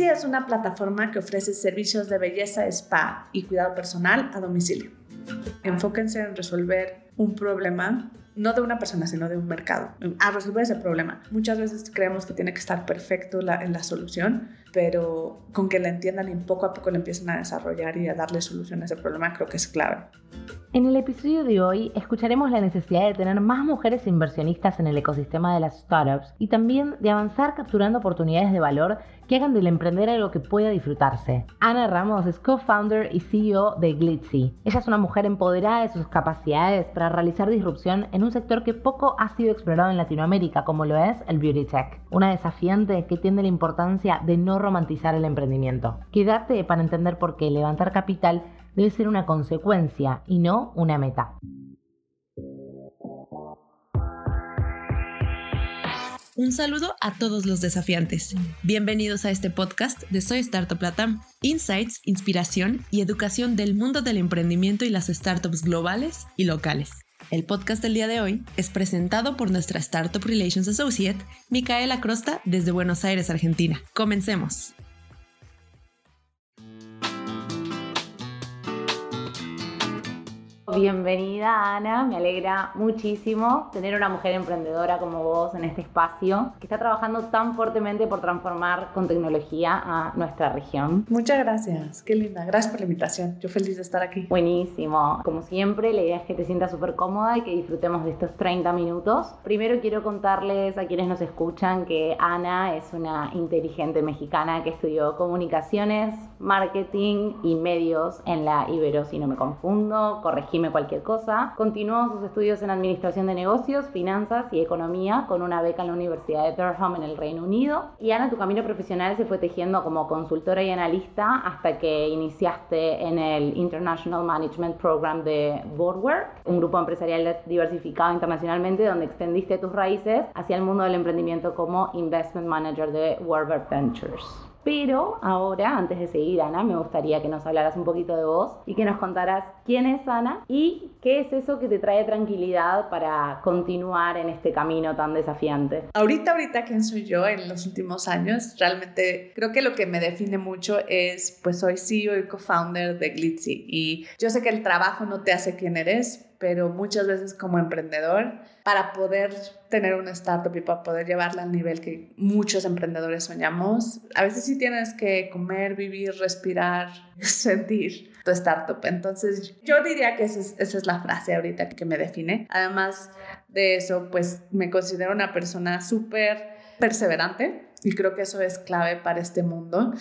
Es una plataforma que ofrece servicios de belleza, spa y cuidado personal a domicilio. Enfóquense en resolver un problema no de una persona, sino de un mercado, a resolver ese problema. Muchas veces creemos que tiene que estar perfecto en la solución, pero con que la entiendan y poco a poco le empiecen a desarrollar y a darle solución a ese problema, creo que es clave. En el episodio de hoy escucharemos la necesidad de tener más mujeres inversionistas en el ecosistema de las startups y también de avanzar capturando oportunidades de valor que hagan del emprender algo que pueda disfrutarse. Ana Ramos es co-founder y CEO de Glitzy. Ella es una mujer empoderada de sus capacidades para realizar disrupción en un sector que poco ha sido explorado en Latinoamérica, como lo es el beauty tech. Una desafiante que tiene la importancia de no romantizar el emprendimiento. Quédate para entender por qué levantar capital debe ser una consecuencia y no una meta. Un saludo a todos los desafiantes. Bienvenidos a este podcast de Soy Startup Latam. Insights, inspiración y educación del mundo del emprendimiento y las startups globales y locales. El podcast del día de hoy es presentado por nuestra Startup Relations Associate, Micaela Crosta, desde Buenos Aires, Argentina. Comencemos. Bienvenida Ana, me alegra muchísimo tener una mujer emprendedora como vos en este espacio que está trabajando tan fuertemente por transformar con tecnología a nuestra región. Muchas gracias, qué linda, gracias por la invitación, yo feliz de estar aquí. Buenísimo, como siempre la idea es que te sientas súper cómoda y que disfrutemos de estos 30 minutos. Primero quiero contarles a quienes nos escuchan que Ana es una inteligente mexicana que estudió comunicaciones, marketing y medios en la Ibero, si no me confundo, corregí cualquier cosa. Continuó sus estudios en Administración de Negocios, Finanzas y Economía con una beca en la Universidad de Durham en el Reino Unido. Y Ana, tu camino profesional se fue tejiendo como consultora y analista hasta que iniciaste en el International Management Program de Boardwork, un grupo empresarial diversificado internacionalmente donde extendiste tus raíces hacia el mundo del emprendimiento como Investment Manager de Warburg Ventures. Pero ahora, antes de seguir, Ana, me gustaría que nos hablaras un poquito de vos y que nos contaras quién es Ana y qué es eso que te trae tranquilidad para continuar en este camino tan desafiante. Ahorita, ahorita, ¿quién soy yo en los últimos años? Realmente creo que lo que me define mucho es, pues soy CEO y co-founder de Glitzy y yo sé que el trabajo no te hace quien eres, pero muchas veces como emprendedor, para poder tener una startup y para poder llevarla al nivel que muchos emprendedores soñamos, a veces sí tienes que comer, vivir, respirar, sentir tu startup. Entonces yo diría que esa es, esa es la frase ahorita que me define. Además de eso, pues me considero una persona súper perseverante y creo que eso es clave para este mundo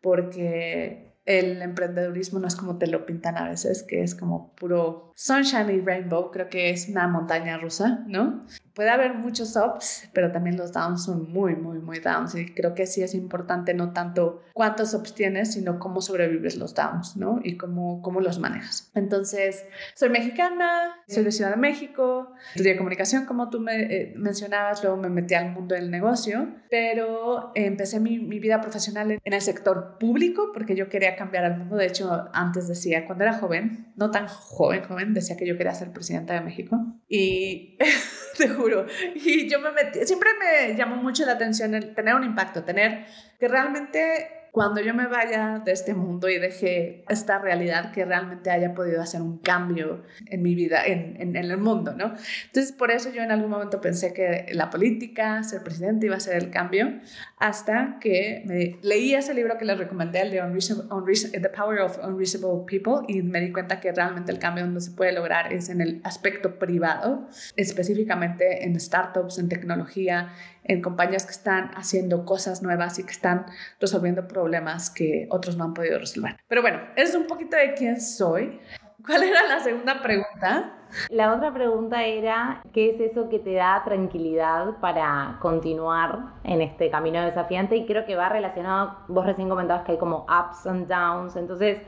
porque el emprendedurismo no es como te lo pintan a veces, que es como puro sunshine y rainbow, creo que es una montaña rusa, ¿no? puede haber muchos ups, pero también los downs son muy, muy, muy downs. Y creo que sí es importante no tanto cuántos ups tienes, sino cómo sobrevives los downs, ¿no? Y cómo, cómo los manejas. Entonces, soy mexicana, soy de Ciudad de México, estudié comunicación, como tú me eh, mencionabas, luego me metí al mundo del negocio, pero empecé mi, mi vida profesional en el sector público porque yo quería cambiar al mundo. De hecho, antes decía, cuando era joven, no tan joven, joven, decía que yo quería ser presidenta de México. Y te juro. Y yo me metí, siempre me llamó mucho la atención el tener un impacto, tener que realmente cuando yo me vaya de este mundo y deje esta realidad que realmente haya podido hacer un cambio en mi vida, en, el mundo, ¿no? Entonces, por eso yo en algún momento pensé que la política, ser presidente iba a ser el cambio, hasta que leí ese libro que les recomendé, el de The Power of Unreasonable People, y me di cuenta que realmente el cambio donde se puede lograr es en el aspecto privado, específicamente en startups, en tecnología, en compañías que están haciendo cosas nuevas y que están resolviendo problemas que otros no han podido resolver. Pero bueno, es un poquito de quién soy. ¿Cuál era la segunda pregunta? La otra pregunta era, ¿qué es eso que te da tranquilidad para continuar en este camino desafiante? Y creo que va relacionado, vos recién comentabas que hay como ups and downs, entonces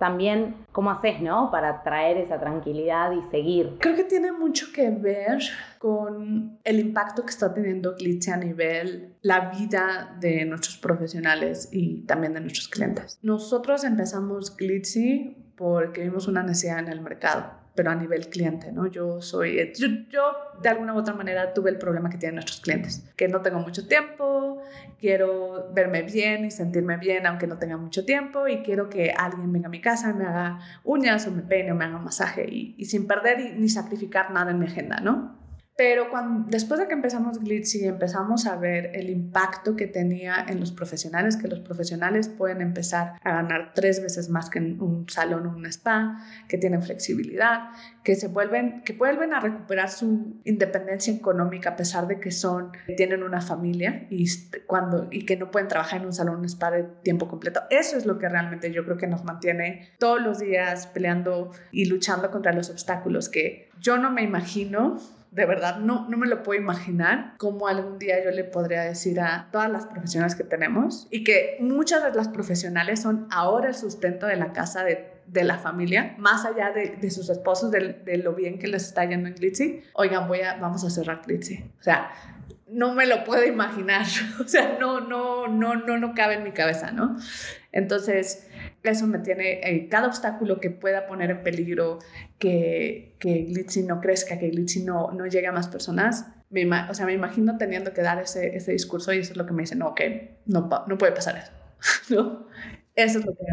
también cómo haces, ¿no? Para traer esa tranquilidad y seguir. Creo que tiene mucho que ver con el impacto que está teniendo Glitzy a nivel la vida de nuestros profesionales y también de nuestros clientes. Nosotros empezamos Glitzy porque vimos una necesidad en el mercado pero a nivel cliente, ¿no? Yo soy, yo, yo, de alguna u otra manera tuve el problema que tienen nuestros clientes, que no tengo mucho tiempo, quiero verme bien y sentirme bien aunque no tenga mucho tiempo y quiero que alguien venga a mi casa, me haga uñas o me peine o me haga masaje y, y sin perder ni sacrificar nada en mi agenda, ¿no? Pero cuando, después de que empezamos Glitzy, empezamos a ver el impacto que tenía en los profesionales, que los profesionales pueden empezar a ganar tres veces más que en un salón o un spa, que tienen flexibilidad, que se vuelven, que vuelven a recuperar su independencia económica a pesar de que son, tienen una familia y, cuando, y que no pueden trabajar en un salón o un spa de tiempo completo. Eso es lo que realmente yo creo que nos mantiene todos los días peleando y luchando contra los obstáculos que yo no me imagino de verdad no, no me lo puedo imaginar cómo algún día yo le podría decir a todas las profesionales que tenemos y que muchas de las profesionales son ahora el sustento de la casa de, de la familia, más allá de, de sus esposos, de, de, lo bien que les está yendo en Glitzy. Oigan, voy a, vamos a cerrar Glitzy. O sea, no me lo puedo imaginar. O sea, no, no, no, no, no cabe en mi cabeza, ¿no? Entonces, eso me tiene, eh, cada obstáculo que pueda poner en peligro que, que Glitzy no crezca, que Glitzy no, no llegue a más personas, me, o sea, me imagino teniendo que dar ese, ese discurso y eso es lo que me dice, no, que no, no puede pasar eso. ¿No? Eso es lo que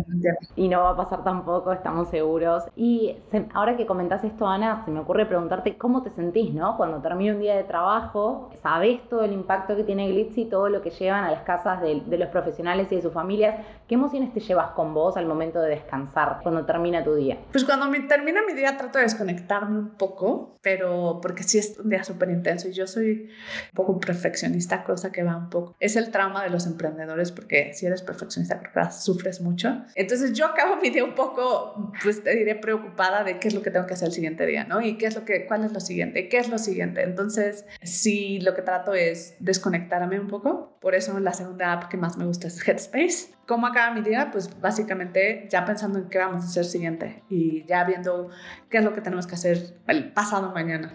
Y no va a pasar tampoco, estamos seguros. Y ahora que comentás esto, Ana, se me ocurre preguntarte cómo te sentís, ¿no? Cuando termina un día de trabajo, sabes todo el impacto que tiene Glitzy, todo lo que llevan a las casas de, de, los profesionales y de sus familias. ¿Qué emociones te llevas con vos al momento de descansar, cuando termina tu día? Pues cuando me termina mi día trato de desconectarme un poco, pero porque sí es un día súper intenso y yo soy un poco perfeccionista, cosa que va un poco. Es el trauma de los emprendedores porque si eres perfeccionista, creo que sufres mucho. Entonces yo acabo mi día un poco, pues te diré, preocupada de qué es lo que tengo que hacer el siguiente día, ¿no? Y qué es lo que, cuál es lo siguiente, qué es lo siguiente. Entonces, sí, lo que trato es desconectarme un poco. Por eso la segunda app que más me gusta es Headspace. ¿Cómo acaba mi día? Pues básicamente ya pensando en qué vamos a hacer siguiente y ya viendo qué es lo que tenemos que hacer el pasado mañana.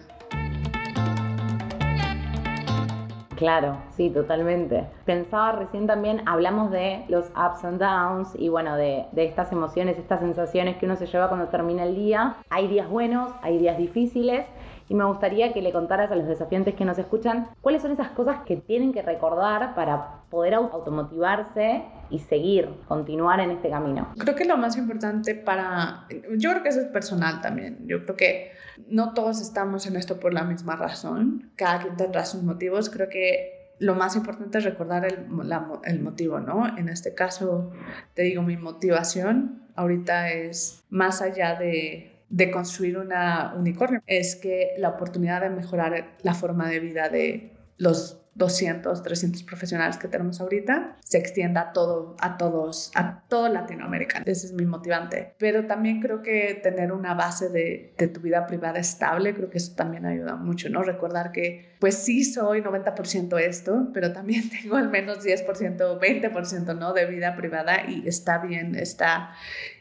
Claro, sí, totalmente. Pensaba recién también, hablamos de los ups and downs y bueno, de, de, estas emociones, estas sensaciones que uno se lleva cuando termina el día. Hay días buenos, hay días difíciles y me gustaría que le contaras a los desafiantes que nos escuchan cuáles son esas cosas que tienen que recordar para poder automotivarse y seguir, continuar en este camino. Creo que lo más importante para, yo creo que eso es personal también, yo creo que no todos estamos en esto por la misma razón, cada quien tendrá sus motivos, creo que lo más importante es recordar el, el, motivo, ¿no? En este caso, te digo, mi motivación ahorita es más allá de, de construir una unicornio, es que la oportunidad de mejorar la forma de vida de los 200, 300 profesionales que tenemos ahorita, se extienda a todo, a todos, a todo Latinoamérica. Ese es mi motivante. Pero también creo que tener una base de, de tu vida privada estable, creo que eso también ayuda mucho, ¿no? Recordar que, pues sí soy 90% esto, pero también tengo al menos 10%, 20%, ¿no? De vida privada y está bien, está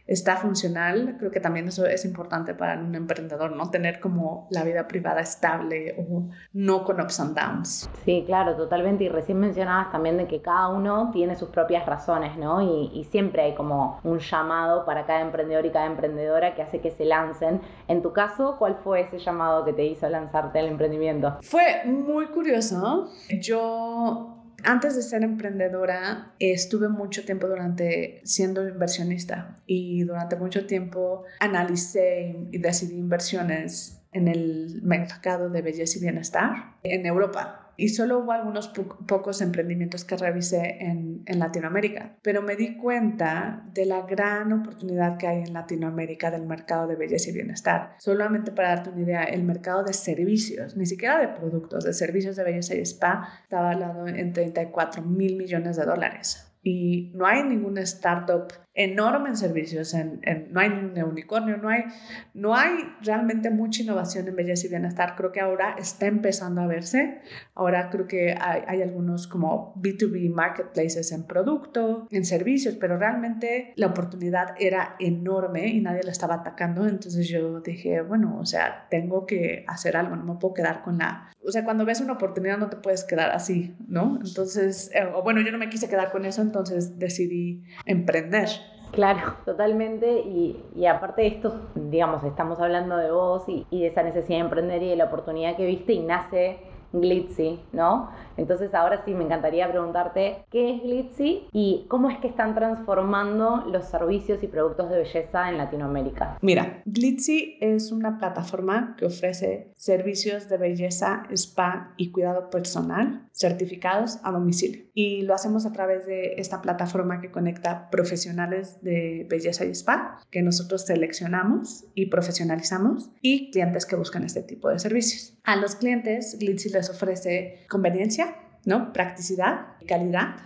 está funcional, creo que también eso es importante para un emprendedor, ¿no? Tener como la vida privada estable o no con ups and downs. Sí, claro, totalmente. Y recién mencionabas también de que cada uno tiene sus propias razones, ¿no? Y, y siempre hay como un llamado para cada emprendedor y cada emprendedora que hace que se lancen. En tu caso, ¿cuál fue ese llamado que te hizo lanzarte al emprendimiento? Fue muy curioso. Yo antes de ser emprendedora, estuve mucho tiempo durante siendo inversionista y durante mucho tiempo analicé y decidí inversiones en el mercado de belleza y bienestar en Europa y solo hubo algunos po pocos emprendimientos que revisé en, en, Latinoamérica, pero me di cuenta de la gran oportunidad que hay en Latinoamérica del mercado de belleza y bienestar. Solamente para darte una idea, el mercado de servicios, ni siquiera de productos, de servicios de belleza y spa, estaba hablando en 34 mil millones de dólares y no hay ninguna startup enorme en servicios, no hay un unicornio, no hay, no hay realmente mucha innovación en belleza y bienestar. Creo que ahora está empezando a verse. Ahora creo que hay, hay, algunos como B2B marketplaces en producto, en servicios, pero realmente la oportunidad era enorme y nadie la estaba atacando. Entonces yo dije, bueno, o sea, tengo que hacer algo, no me puedo quedar con la... O sea, cuando ves una oportunidad no te puedes quedar así, ¿no? Entonces, eh, bueno, yo no me quise quedar con eso, entonces decidí emprender. Claro, totalmente. Y, y, aparte de esto, digamos, estamos hablando de vos y, y, de esa necesidad de emprender y de la oportunidad que viste y nace Glitzy, ¿no? Entonces ahora sí me encantaría preguntarte qué es Glitzy y cómo es que están transformando los servicios y productos de belleza en Latinoamérica. Mira, Glitzy es una plataforma que ofrece servicios de belleza, spa y cuidado personal certificados a domicilio. Y lo hacemos a través de esta plataforma que conecta profesionales de belleza y spa que nosotros seleccionamos y profesionalizamos y clientes que buscan este tipo de servicios. A los clientes, Glitzy les ofrece conveniencia, ¿no? practicidad, calidad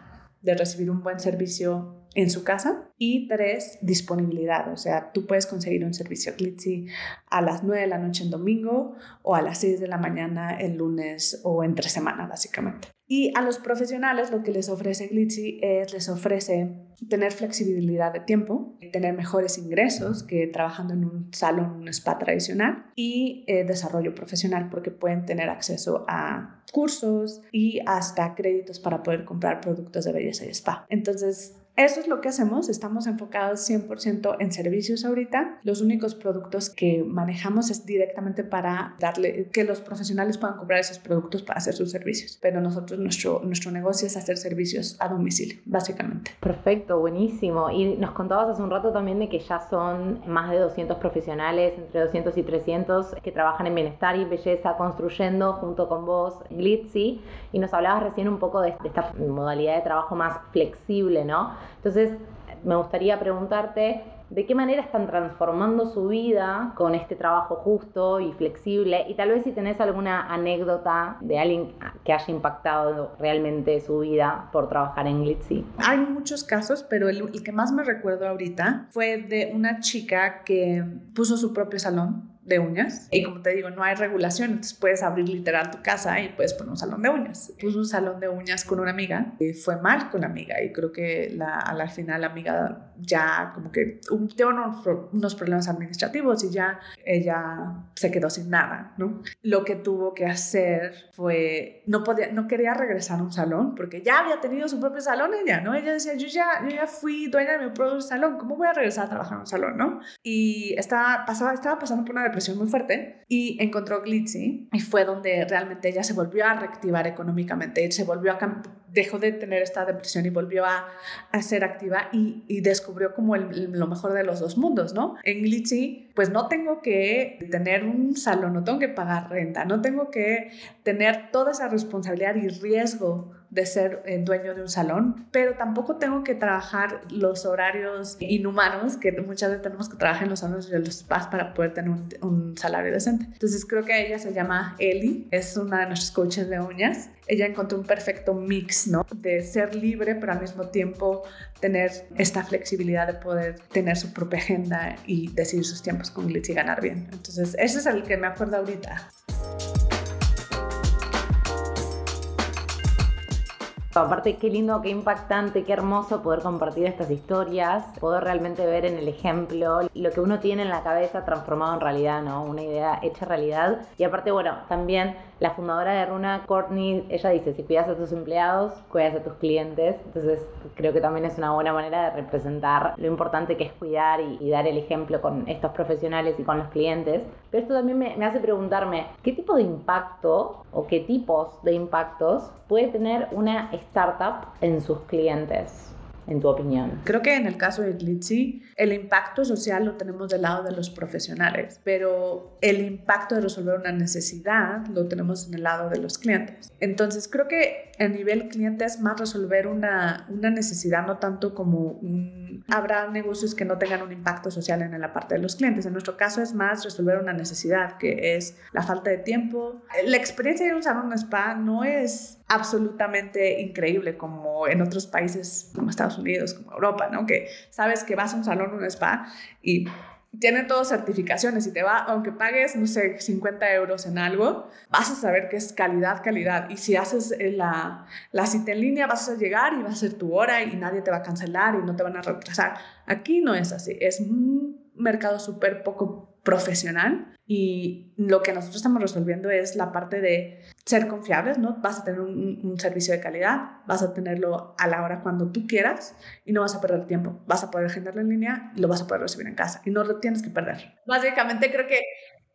de recibir un buen servicio en su casa. Y tres, disponibilidad. O sea, tú puedes conseguir un servicio Glitzy a las 9 de la noche en domingo o a las 6 de la mañana el lunes o entre semana, básicamente. Y a los profesionales lo que les ofrece Glitzy es, les ofrece tener flexibilidad de tiempo, tener mejores ingresos que trabajando en un salón, un spa tradicional y eh, desarrollo profesional porque pueden tener acceso a cursos y hasta créditos para poder comprar productos de belleza y spa. Entonces, eso es lo que hacemos, estamos enfocados 100% en servicios ahorita. Los únicos productos que manejamos es directamente para darle que los profesionales puedan comprar esos productos para hacer sus servicios, pero nosotros nuestro nuestro negocio es hacer servicios a domicilio, básicamente. Perfecto, buenísimo. Y nos contabas hace un rato también de que ya son más de 200 profesionales, entre 200 y 300 que trabajan en bienestar y belleza construyendo junto con vos Glitzy y nos hablabas recién un poco de esta modalidad de trabajo más flexible, ¿no? Entonces, me gustaría preguntarte de qué manera están transformando su vida con este trabajo justo y flexible y tal vez si tenés alguna anécdota de alguien que haya impactado realmente su vida por trabajar en Glitzy. Hay muchos casos, pero el, el que más me recuerdo ahorita fue de una chica que puso su propio salón de uñas. Y como te digo, no hay regulación, entonces puedes abrir literal tu casa y puedes poner un salón de uñas. Puse un salón de uñas con una amiga y fue mal con la amiga y creo que la, al final la amiga ya como que tuvo unos, unos, problemas administrativos y ya ella se quedó sin nada, ¿no? Lo que tuvo que hacer fue, no, podía, no quería regresar a un salón porque ya había tenido su propio salón ella, ¿no? Ella decía, yo ya, yo ya fui dueña de mi propio salón, ¿cómo voy a regresar a trabajar en un salón, ¿no? Y estaba, pasaba, estaba pasando por una depresión muy fuerte y encontró Glitzy y fue donde realmente ella se volvió a reactivar económicamente, se volvió a dejó de tener esta depresión y volvió a, a ser activa y, y descubrió como el, lo mejor de los dos mundos, ¿no? En Glitzy, pues no tengo que tener un salón, no tengo que pagar renta, no tengo que tener toda esa responsabilidad y riesgo de ser eh, dueño de un salón, pero tampoco tengo que trabajar los horarios inhumanos que muchas veces tenemos que trabajar en los salones de los spas para poder tener un, un salario decente. Entonces creo que ella se llama Eli, es una de nuestras coaches de uñas. Ella encontró un perfecto mix, ¿no? De ser libre, pero al mismo tiempo tener esta flexibilidad de poder tener su propia agenda y decidir sus tiempos con Glitz y ganar bien. Entonces, ese es el que me acuerdo ahorita. Aparte, qué lindo, qué impactante, qué hermoso poder compartir estas historias, poder realmente ver en el ejemplo lo que uno tiene en la cabeza transformado en realidad, ¿no? Una idea hecha realidad. Y aparte, bueno, también la fundadora de Runa, Courtney, ella dice, si cuidas a tus empleados, cuidas a tus clientes. Entonces, creo que también es una buena manera de representar lo importante que es cuidar y, dar el ejemplo con estos profesionales y con los clientes. Pero esto también me hace preguntarme, ¿qué tipo de impacto o qué tipos de impactos puede tener una startup en sus clientes? en tu opinión? Creo que en el caso de Glitzy, el impacto social lo tenemos del lado de los profesionales, pero el impacto de resolver una necesidad lo tenemos en el lado de los clientes. Entonces, creo que a nivel cliente es más resolver una, una necesidad, no tanto como un... Habrá negocios que no tengan un impacto social en la parte de los clientes. En nuestro caso es más resolver una necesidad, que es la falta de tiempo. La experiencia de un salón spa no es absolutamente increíble como en otros países como Estados Unidos, como Europa, ¿no? Que sabes que vas a un salón, un spa y tienen todas certificaciones y te va, aunque pagues, no sé, 50 euros en algo, vas a saber que es calidad, calidad. Y si haces eh, la, la cita en línea, vas a llegar y va a ser tu hora y nadie te va a cancelar y no te van a retrasar. Aquí no es así, es un mercado súper poco profesional y lo que nosotros estamos resolviendo es la parte de ser confiables, ¿no? Vas a tener un, servicio de calidad, vas a tenerlo a la hora cuando tú quieras y no vas a perder tiempo. Vas a poder agendarlo en línea y lo vas a poder recibir en casa y no lo tienes que perder. Básicamente creo que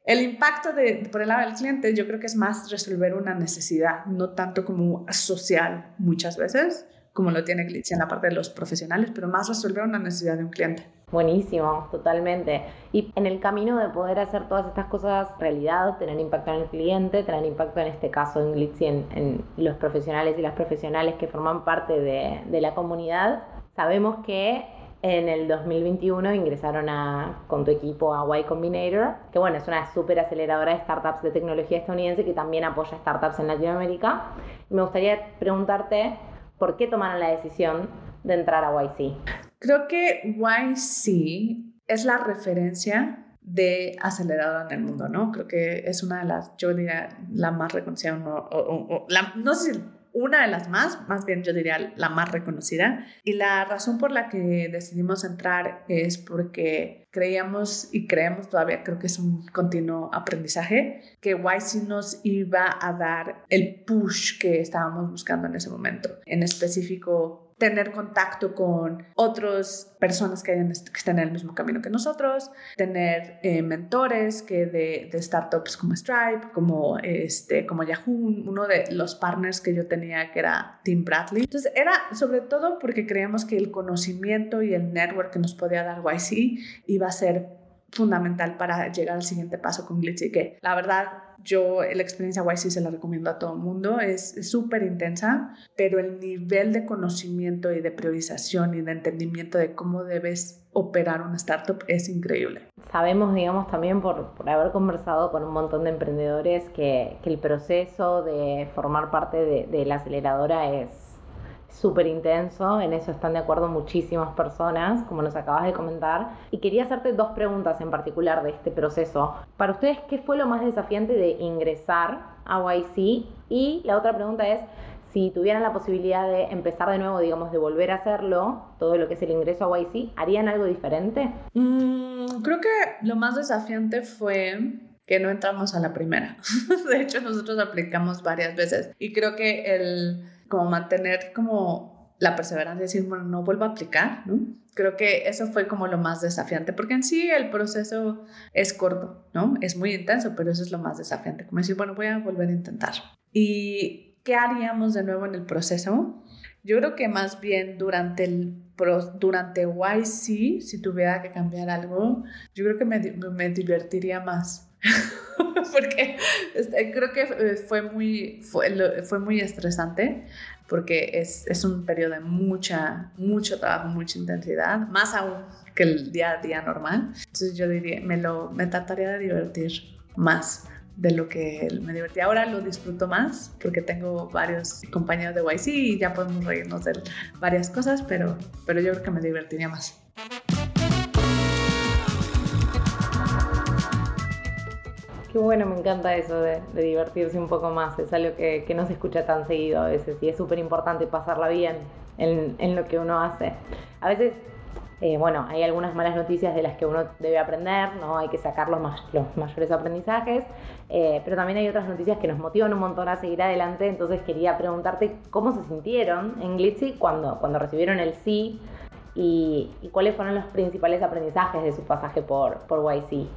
el impacto de, por el lado del cliente yo creo que es más resolver una necesidad, no tanto como social muchas veces, como lo tiene Glitch en la parte de los profesionales, pero más resolver una necesidad de un cliente. Buenísimo, totalmente. Y en el camino de poder hacer todas estas cosas realidad, tener impacto en el cliente, tener impacto en este caso en Glitzy, en, en los profesionales y las profesionales que forman parte de, de la comunidad, sabemos que en el 2021 ingresaron a, con tu equipo a Y Combinator, que bueno, es una súper aceleradora de startups de tecnología estadounidense que también apoya startups en Latinoamérica. me gustaría preguntarte por qué tomaron la decisión de entrar a YC. Creo que YC es la referencia de aceleradora en el mundo, ¿no? Creo que es una de las, yo diría, la más reconocida, o, la, no sé si una de las más, más bien yo diría la más reconocida. Y la razón por la que decidimos entrar es porque creíamos y creemos todavía, creo que es un continuo aprendizaje, que YC nos iba a dar el push que estábamos buscando en ese momento. En específico, tener contacto con otras personas que, hayan, que estén en el mismo camino que nosotros, tener eh, mentores que de, de, startups como Stripe, como, este, como Yahoo, uno de los partners que yo tenía que era Tim Bradley. Entonces era sobre todo porque creíamos que el conocimiento y el network que nos podía dar YC iba a ser fundamental para llegar al siguiente paso con Glitzy, que la verdad yo la experiencia YC se la recomiendo a todo el mundo, es súper intensa, pero el nivel de conocimiento y de priorización y de entendimiento de cómo debes operar una startup es increíble. Sabemos, digamos, también por, por haber conversado con un montón de emprendedores que, que el proceso de formar parte de, de la aceleradora es súper intenso, en eso están de acuerdo muchísimas personas, como nos acabas de comentar. Y quería hacerte dos preguntas en particular de este proceso. Para ustedes, ¿qué fue lo más desafiante de ingresar a YC? Y la otra pregunta es, si tuvieran la posibilidad de empezar de nuevo, digamos, de volver a hacerlo, todo lo que es el ingreso a YC, ¿harían algo diferente? Mm, creo que lo más desafiante fue que no entramos a la primera. de hecho, nosotros aplicamos varias veces y creo que el como mantener como la perseverancia, decir, bueno, no vuelvo a aplicar, ¿no? Creo que eso fue como lo más desafiante, porque en sí el proceso es corto, ¿no? Es muy intenso, pero eso es lo más desafiante, como decir, bueno, voy a volver a intentar. ¿Y qué haríamos de nuevo en el proceso? Yo creo que más bien durante el durante YC, si tuviera que cambiar algo, yo creo que me, me divertiría más. porque este, creo que eh, fue muy, fue, fue muy estresante porque es, es, un periodo de mucha, mucho trabajo, mucha intensidad, más aún que el día a día normal. Entonces yo diría, me, lo, me trataría de divertir más de lo que me divertí. Ahora lo disfruto más porque tengo varios compañeros de YC y ya podemos reírnos de varias cosas, pero, pero yo creo que me divertiría más. Qué bueno, me encanta eso de, divertirse un poco más. Es algo que, no se escucha tan seguido a veces y es súper importante pasarla bien en, lo que uno hace. A veces, eh, bueno, hay algunas malas noticias de las que uno debe aprender, ¿no? Hay que sacar los, mayores aprendizajes, eh, pero también hay otras noticias que nos motivan un montón a seguir adelante. Entonces quería preguntarte cómo se sintieron en Glitzy cuando, recibieron el sí y, cuáles fueron los principales aprendizajes de su pasaje por YC.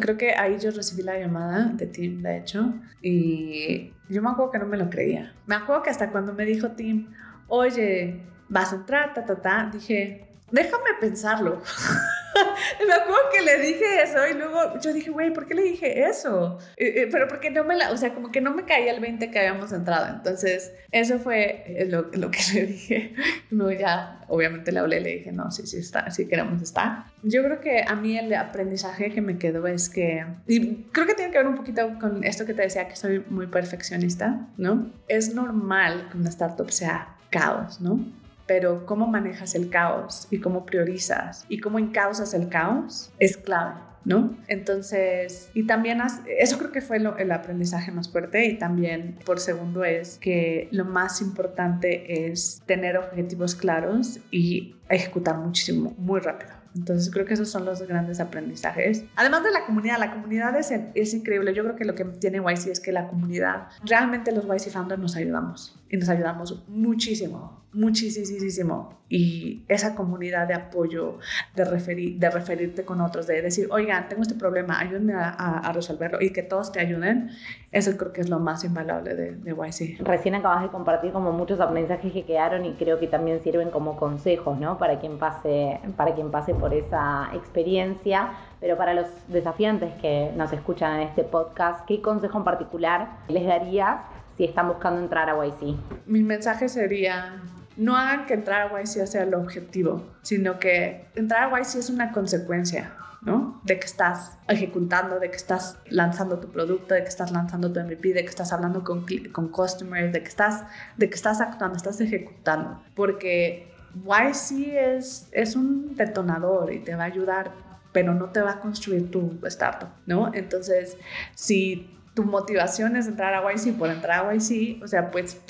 Creo que ahí yo recibí la llamada de Tim, de hecho, y yo me acuerdo que no me lo creía. Me acuerdo que hasta cuando me dijo Tim, oye, vas a entrar, ta, ta, ta, dije, déjame pensarlo. me acuerdo que le dije eso y luego yo dije, güey, ¿por qué le dije eso? Eh, eh, pero porque no me la, o sea, como que no me caía el 20 que habíamos entrado. Entonces, eso fue lo, lo que le dije. No, ya, obviamente le hablé, le dije, no, sí, sí está, sí queremos estar. Yo creo que a mí el aprendizaje que me quedó es que, y creo que tiene que ver un poquito con esto que te decía, que soy muy perfeccionista, ¿no? Es normal que una startup sea caos, ¿no? Pero cómo manejas el caos y cómo priorizas y cómo encausas el caos es clave. ¿no? Entonces, y también eso creo que fue el aprendizaje más fuerte y también por segundo es que lo más importante es tener objetivos claros y ejecutar muchísimo, muy rápido. Entonces creo que esos son los grandes aprendizajes. Además de la comunidad, la comunidad es, increíble. Yo creo que lo que tiene YC es que la comunidad, realmente los YC Founders nos ayudamos. Y nos ayudamos muchísimo, muchísimo. Y esa comunidad de apoyo, de, referir, de referirte con otros, de decir, oigan, tengo este problema, ayúdenme a, a, resolverlo y que todos te ayuden, eso creo que es lo más invaluable de, de YC. Recién acabas de compartir como muchos aprendizajes que quedaron y creo que también sirven como consejos, ¿no? Para quien pase, para quien pase por esa experiencia. Pero para los desafiantes que nos escuchan en este podcast, ¿qué consejo en particular les darías si están buscando entrar a YC? Mi mensaje sería, no hagan que entrar a YC sea el objetivo, sino que entrar a YC es una consecuencia. ¿no? De que estás ejecutando, de que estás lanzando tu producto, de que estás lanzando tu MVP, de que estás hablando con, con customers, de que, estás, de que estás actuando, estás ejecutando. Porque YC es, es un detonador y te va a ayudar, pero no te va a construir tu startup, ¿no? Entonces, si tu motivación es entrar a YC por entrar a YC, o sea, pues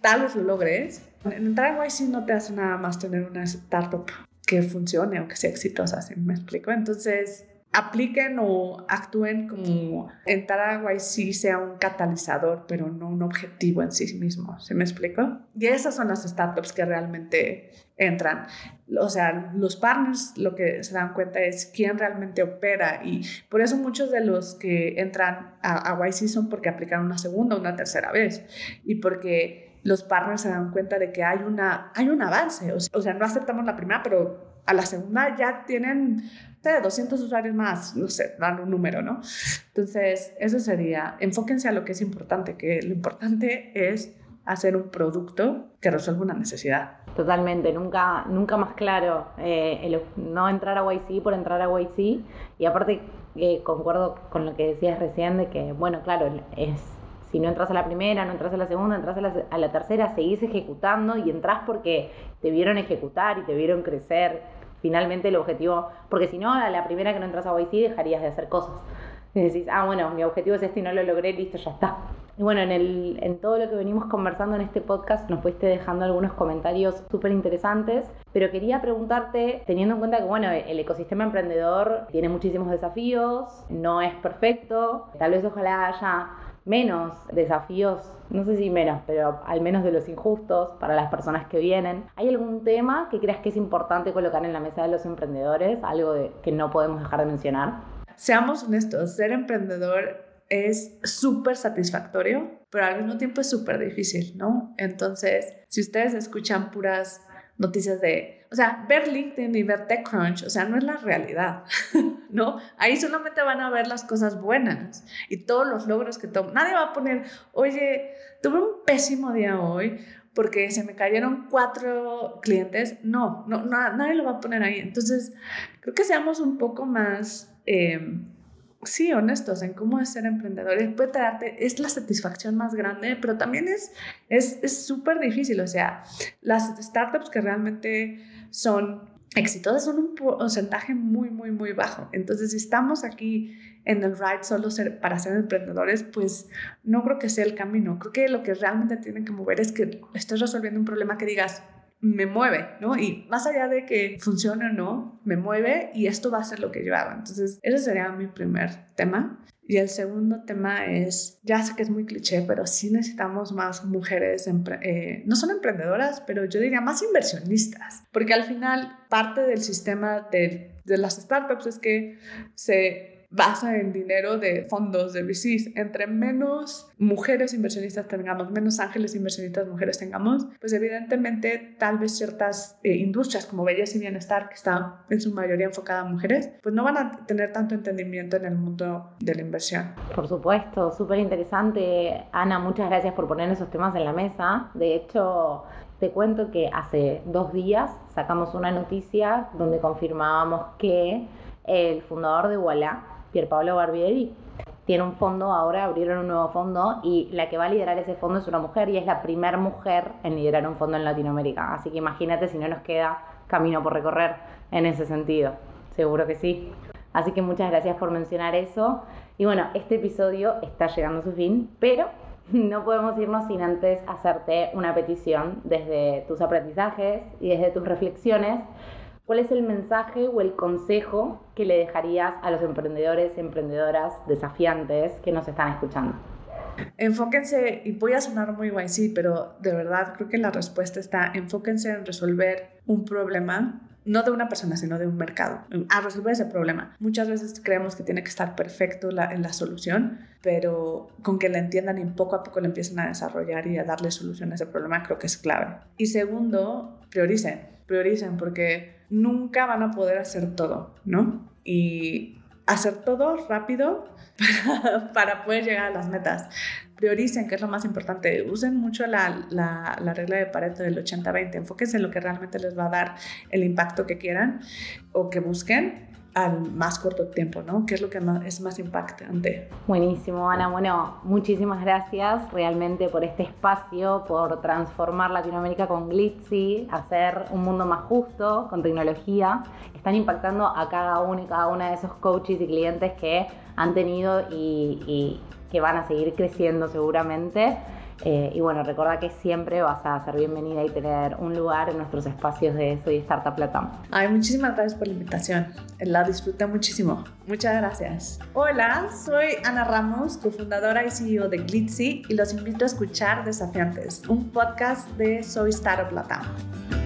tal vez lo logres. Entrar a YC no te hace nada más tener una startup que funcione o que sea exitosa, ¿sí me explico? Entonces, apliquen o actúen como entrar a YC sea un catalizador, pero no un objetivo en sí mismo. ¿Se me explico? Y esas son las startups que realmente entran. O sea, los partners lo que se dan cuenta es quién realmente opera y por eso muchos de los que entran a, a YC son porque aplicaron una segunda o una tercera vez y porque los partners se dan cuenta de que hay, una, hay un avance. O sea, no aceptamos la primera, pero a la segunda ya tienen 200 usuarios más, no sé, dan un número, ¿no? Entonces, eso sería, enfóquense a lo que es importante, que lo importante es hacer un producto que resuelva una necesidad. Totalmente, nunca, nunca más claro eh, no entrar a YC por entrar a YC. Y aparte, eh, concuerdo con lo que decías recién de que, bueno, claro, es si no entras a la primera, no entras a la segunda, entras a la, a la tercera, seguís ejecutando y entras porque te vieron ejecutar y te vieron crecer finalmente el objetivo, porque si no, a la primera que no entras a YC dejarías de hacer cosas. Y decís, ah, bueno, mi objetivo es este y no lo logré, listo, ya está. Y bueno, en, el, en todo lo que venimos conversando en este podcast nos fuiste dejando algunos comentarios súper interesantes, pero quería preguntarte, teniendo en cuenta que bueno, el ecosistema emprendedor tiene muchísimos desafíos, no es perfecto, tal vez ojalá haya menos desafíos, no sé si menos, pero al menos de los injustos para las personas que vienen. ¿Hay algún tema que creas que es importante colocar en la mesa de los emprendedores? Algo que no podemos dejar de mencionar. Seamos honestos, ser emprendedor es súper satisfactorio, pero al mismo tiempo es súper difícil, ¿no? Entonces, si ustedes escuchan puras noticias de, o sea, ver LinkedIn y ver TechCrunch, o sea, no es la realidad, ¿no? Ahí solamente van a ver las cosas buenas y todos los logros que toman. Nadie va a poner, oye, tuve un pésimo día hoy porque se me cayeron cuatro clientes. No, no, nadie lo va a poner ahí. Entonces, creo que seamos un poco más... Eh, sí, honestos en cómo es ser emprendedor. Puede traerte, es la satisfacción más grande, pero también es súper es, difícil. O sea, las startups que realmente son exitosas son un porcentaje muy, muy, muy bajo. Entonces, si estamos aquí en el ride solo para ser emprendedores, pues no creo que sea el camino. Creo que lo que realmente tienen que mover es que estés resolviendo un problema que digas, me mueve, ¿no? Y más allá de que funcione o no, me mueve y esto va a ser lo que yo hago. Entonces, ese sería mi primer tema. Y el segundo tema es, ya sé que es muy cliché, pero sí necesitamos más mujeres, eh, no son emprendedoras, pero yo diría más inversionistas, porque al final parte del sistema de, de las startups es que se basa en dinero de fondos de VCs. Entre menos mujeres inversionistas tengamos, menos ángeles inversionistas mujeres tengamos, pues evidentemente tal vez ciertas eh, industrias como belleza y bienestar, que está en su mayoría enfocada a mujeres, pues no van a tener tanto entendimiento en el mundo de la inversión. Por supuesto, súper interesante. Ana, muchas gracias por poner esos temas en la mesa. De hecho, te cuento que hace dos días sacamos una noticia donde confirmábamos que el fundador de Walla, Pablo Barbieri, tiene un fondo ahora, abrieron un nuevo fondo y la que va a liderar ese fondo es una mujer y es la primera mujer en liderar un fondo en Latinoamérica. Así que imagínate si no nos queda camino por recorrer en ese sentido. Seguro que sí. Así que muchas gracias por mencionar eso. Y bueno, este episodio está llegando a su fin, pero no podemos irnos sin antes hacerte una petición desde tus aprendizajes y desde tus reflexiones ¿Cuál es el mensaje o el consejo que le dejarías a los emprendedores, emprendedoras, desafiantes que nos están escuchando? Enfóquense, y voy a sonar muy guay, sí, pero de verdad creo que la respuesta está, enfóquense en resolver un problema no de una persona, sino de un mercado, a resolver ese problema. Muchas veces creemos que tiene que estar perfecto en la solución, pero con que la entiendan y poco a poco le empiecen a desarrollar y a darle solución a ese problema, creo que es clave. Y segundo, prioricen, prioricen, porque nunca van a poder hacer todo, ¿no? Y hacer todo rápido para, poder llegar a las metas. Prioricen, que es lo más importante. Usen mucho la, la, la regla de Pareto del 80-20. Enfóquense en lo que realmente les va a dar el impacto que quieran o que busquen al más corto tiempo, ¿no? ¿Qué es lo que es más impactante? Buenísimo, Ana. Bueno, muchísimas gracias realmente por este espacio, por transformar Latinoamérica con Glitzy, hacer un mundo más justo con tecnología. Están impactando a cada uno y cada una de esos coaches y clientes que han tenido y, y que van a seguir creciendo seguramente. Eh, y bueno, recuerda que siempre vas a ser bienvenida y tener un lugar en nuestros espacios de Soy Startup Latam. Ay, muchísimas gracias por la invitación. La disfruté muchísimo. Muchas gracias. Hola, soy Ana Ramos, cofundadora y CEO de Glitzy y los invito a escuchar Desafiantes, un podcast de Soy Startup Latam.